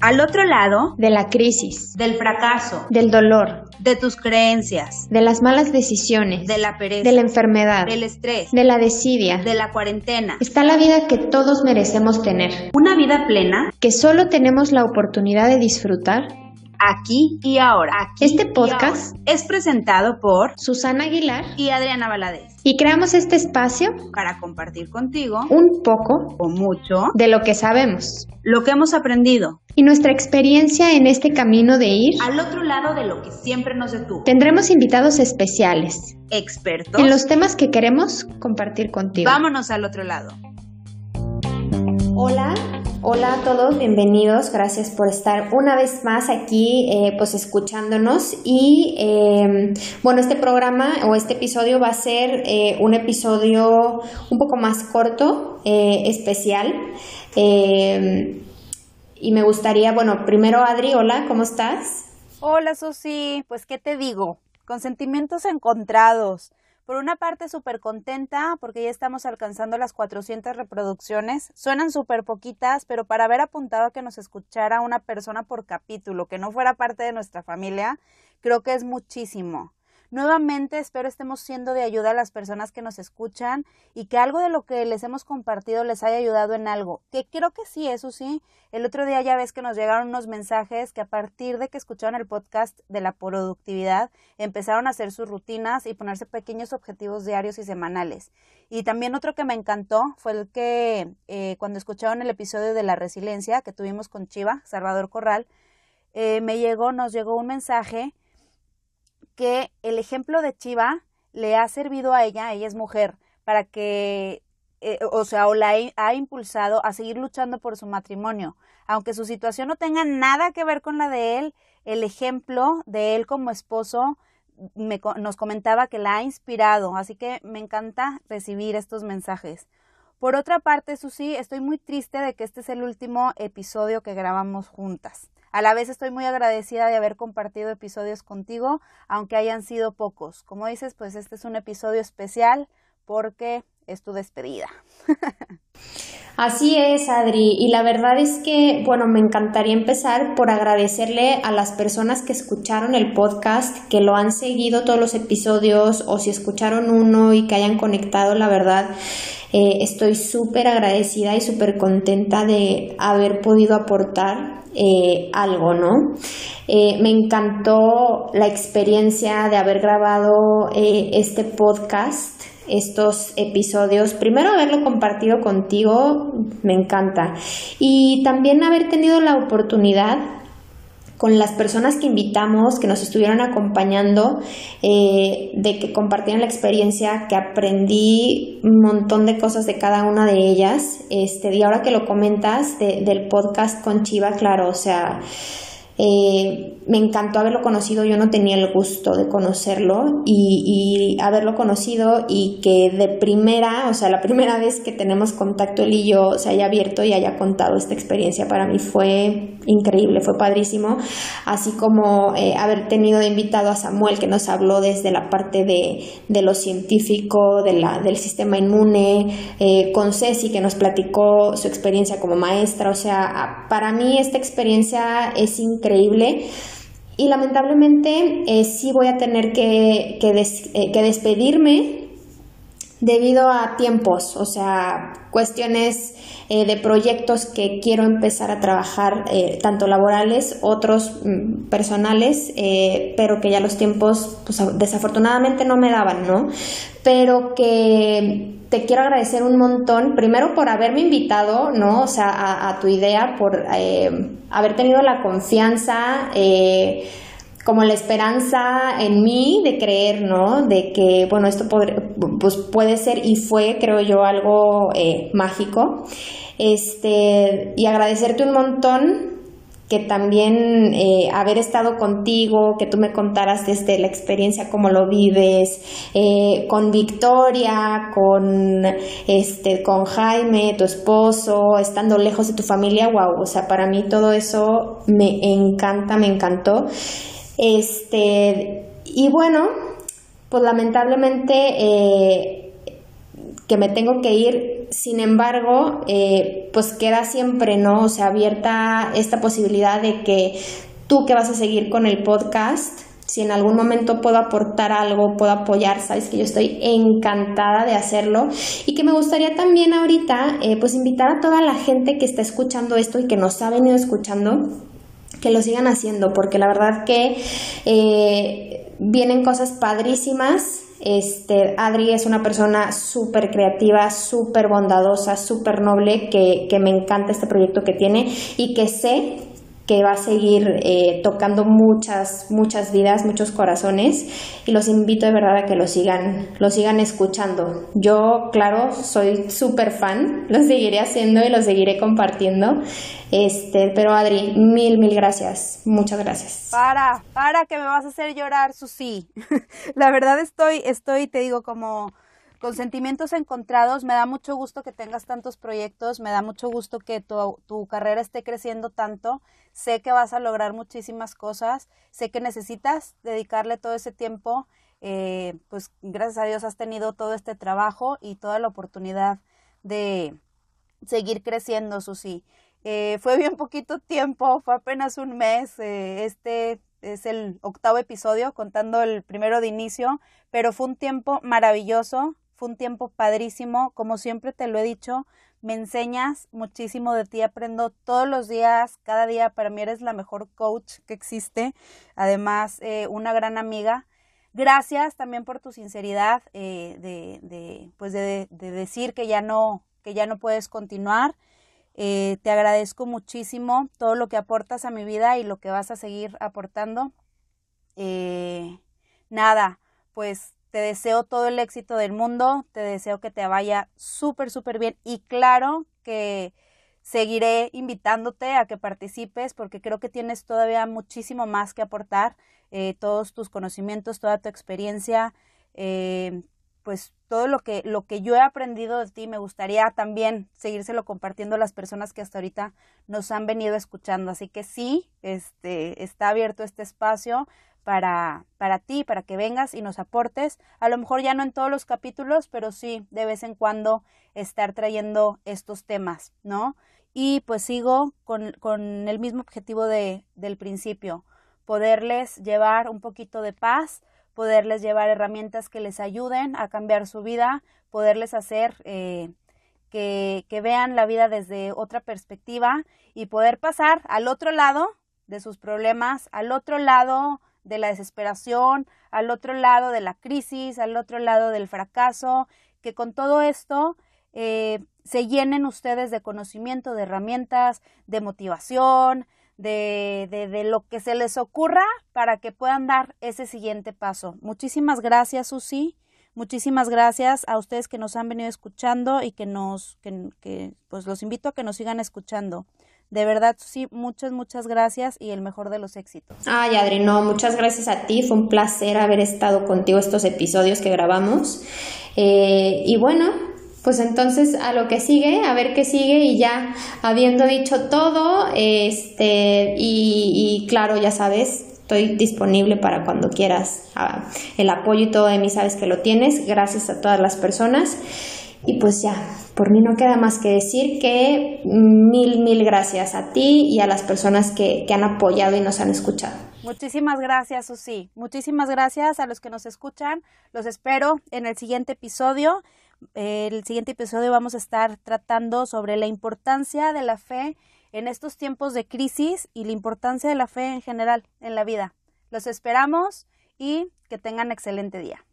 Al otro lado de la crisis, del fracaso, del dolor, de tus creencias, de las malas decisiones, de la pereza, de la enfermedad, del estrés, de la desidia, de la cuarentena. Está la vida que todos merecemos tener. Una vida plena. Que solo tenemos la oportunidad de disfrutar aquí y ahora. este podcast es presentado por Susana Aguilar y Adriana Valadez. Y creamos este espacio para compartir contigo un poco o mucho de lo que sabemos, lo que hemos aprendido y nuestra experiencia en este camino de ir al otro lado de lo que siempre nos detuvo. Tendremos invitados especiales, expertos en los temas que queremos compartir contigo. Vámonos al otro lado. Hola, Hola a todos, bienvenidos, gracias por estar una vez más aquí eh, pues escuchándonos. Y em, bueno este programa o este episodio va a ser eh, un episodio un poco más corto, eh, especial. Em, y me gustaría, bueno, primero Adri, hola, ¿cómo estás? Hola Susi, pues qué te digo, con sentimientos encontrados. Por una parte, súper contenta porque ya estamos alcanzando las 400 reproducciones. Suenan súper poquitas, pero para haber apuntado a que nos escuchara una persona por capítulo que no fuera parte de nuestra familia, creo que es muchísimo. Nuevamente espero estemos siendo de ayuda a las personas que nos escuchan y que algo de lo que les hemos compartido les haya ayudado en algo. Que creo que sí, eso sí. El otro día ya ves que nos llegaron unos mensajes que a partir de que escucharon el podcast de la productividad empezaron a hacer sus rutinas y ponerse pequeños objetivos diarios y semanales. Y también otro que me encantó fue el que eh, cuando escucharon el episodio de la resiliencia que tuvimos con Chiva, Salvador Corral, eh, me llegó, nos llegó un mensaje que el ejemplo de Chiva le ha servido a ella, ella es mujer, para que, eh, o sea, o la ha impulsado a seguir luchando por su matrimonio. Aunque su situación no tenga nada que ver con la de él, el ejemplo de él como esposo me, nos comentaba que la ha inspirado, así que me encanta recibir estos mensajes. Por otra parte, Susi, estoy muy triste de que este es el último episodio que grabamos juntas. A la vez estoy muy agradecida de haber compartido episodios contigo, aunque hayan sido pocos. Como dices, pues este es un episodio especial porque es tu despedida. Así es, Adri. Y la verdad es que, bueno, me encantaría empezar por agradecerle a las personas que escucharon el podcast, que lo han seguido todos los episodios o si escucharon uno y que hayan conectado, la verdad. Eh, estoy súper agradecida y súper contenta de haber podido aportar eh, algo, ¿no? Eh, me encantó la experiencia de haber grabado eh, este podcast, estos episodios. Primero haberlo compartido contigo, me encanta. Y también haber tenido la oportunidad con las personas que invitamos, que nos estuvieron acompañando, eh, de que compartieran la experiencia, que aprendí un montón de cosas de cada una de ellas. Este, y ahora que lo comentas del podcast con Chiva, claro, o sea, eh, me encantó haberlo conocido, yo no tenía el gusto de conocerlo y, haberlo conocido y que de primera, o sea, la primera vez que tenemos contacto él y yo se haya abierto y haya contado esta experiencia para mí fue increíble, fue padrísimo, así como eh, haber tenido de invitado a Samuel que nos habló desde la parte de, de lo científico, de la, del sistema inmune, eh, con Ceci que nos platicó su experiencia como maestra, o sea, para mí esta experiencia es increíble. Y lamentablemente eh, sí voy a tener que, eh, que, despedirme debido a tiempos, o sea, cuestiones eh, de proyectos que quiero empezar a trabajar, tanto laborales, otros mm, personales, pero que ya los tiempos pues, desafortunadamente no me daban, ¿no? Pero que te quiero agradecer un montón, primero por haberme invitado, ¿no? O sea, a, tu idea, por eh, haber tenido la confianza, eh, como la esperanza en mí de creer, ¿no? De que, bueno, esto pues puede ser y fue, creo yo, algo eh, mágico. Este, y agradecerte un montón que también eh, haber estado contigo, que tú me contaras desde la experiencia, cómo lo vives, eh, con Victoria, con, este, con Jaime, tu esposo, estando lejos de tu familia, wow, o sea, para mí todo eso me encanta, me encantó. Este, y bueno, pues lamentablemente eh, que me tengo que ir, sin embargo, eh, pues queda siempre, ¿no? O sea, abierta esta posibilidad de que tú que vas a seguir con el podcast, si en algún momento puedo aportar algo, puedo apoyar, sabes que yo estoy encantada de hacerlo y que me gustaría también ahorita eh, pues invitar a toda la gente que está escuchando esto y que nos ha venido escuchando que lo sigan haciendo porque la verdad que eh, vienen cosas padrísimas. Este, Adri es una persona súper creativa, súper bondadosa, súper noble, que, que, me encanta este proyecto que tiene y que sé que va a seguir eh, tocando muchas, muchas vidas, muchos corazones y los invito de verdad a que lo sigan, lo sigan escuchando. Yo, claro, soy súper fan, lo seguiré haciendo y lo seguiré compartiendo. Este, pero Adri, mil, mil gracias, muchas gracias. Para, para que me vas a hacer llorar, Susi. La verdad estoy, estoy, te digo, como con sentimientos encontrados. Me da mucho gusto que tengas tantos proyectos, me da mucho gusto que tu, tu, carrera esté creciendo tanto. Sé que vas a lograr muchísimas cosas, sé que necesitas dedicarle todo ese tiempo. Eh, pues gracias a Dios has tenido todo este trabajo y toda la oportunidad de seguir creciendo, Susi. Eh, fue bien poquito tiempo, fue apenas un mes. Eh, este es el octavo episodio, contando el primero de inicio, pero fue un tiempo maravilloso. Fue un tiempo padrísimo, como siempre te lo he dicho, me enseñas muchísimo de ti, aprendo todos los días, cada día, para mí eres la mejor coach que existe, además eh, una gran amiga. Gracias también por tu sinceridad eh, de, pues de, de, decir que ya no, que ya no puedes continuar. Eh, te agradezco muchísimo todo lo que aportas a mi vida y lo que vas a seguir aportando. Nada, pues te deseo todo el éxito del mundo, te deseo que te vaya súper, súper bien y claro que seguiré invitándote a que participes porque creo que tienes todavía muchísimo más que aportar, eh, todos tus conocimientos, toda tu experiencia, eh, pues todo lo que, lo que yo he aprendido de ti me gustaría también seguírselo compartiendo a las personas que hasta ahorita nos han venido escuchando. Así que sí, este, está abierto este espacio para, para ti, para que vengas y nos aportes. A lo mejor ya no en todos los capítulos, pero sí de vez en cuando estar trayendo estos temas, ¿no? Y pues sigo con, con el mismo objetivo de, del principio, poderles llevar un poquito de paz, poderles llevar herramientas que les ayuden a cambiar su vida, poderles hacer eh, que, que vean la vida desde otra perspectiva y poder pasar al otro lado de sus problemas, al otro lado de la desesperación, al otro lado de la crisis, al otro lado del fracaso, que con todo esto eh, se llenen ustedes de conocimiento, de herramientas, de motivación, de, de, de, lo que se les ocurra para que puedan dar ese siguiente paso. Muchísimas gracias, Susi. Muchísimas gracias a ustedes que nos han venido escuchando y que nos, que, que pues los invito a que nos sigan escuchando. De verdad, sí, muchas, muchas gracias y el mejor de los éxitos. Ay, Adri, no, muchas gracias a ti. Fue un placer haber estado contigo estos episodios que grabamos. Eh, y bueno, pues entonces a lo que sigue, a ver qué sigue y ya habiendo dicho todo, este, y, claro, ya sabes, estoy disponible para cuando quieras ah, el apoyo y todo de mí, sabes que lo tienes. Gracias a todas las personas. Y pues ya, por mí no queda más que decir que mil, mil gracias a ti y a las personas que, que han apoyado y nos han escuchado. Muchísimas gracias, Susi. Muchísimas gracias a los que nos escuchan. Los espero en el siguiente episodio. El siguiente episodio vamos a estar tratando sobre la importancia de la fe en estos tiempos de crisis y la importancia de la fe en general en la vida. Los esperamos y que tengan excelente día.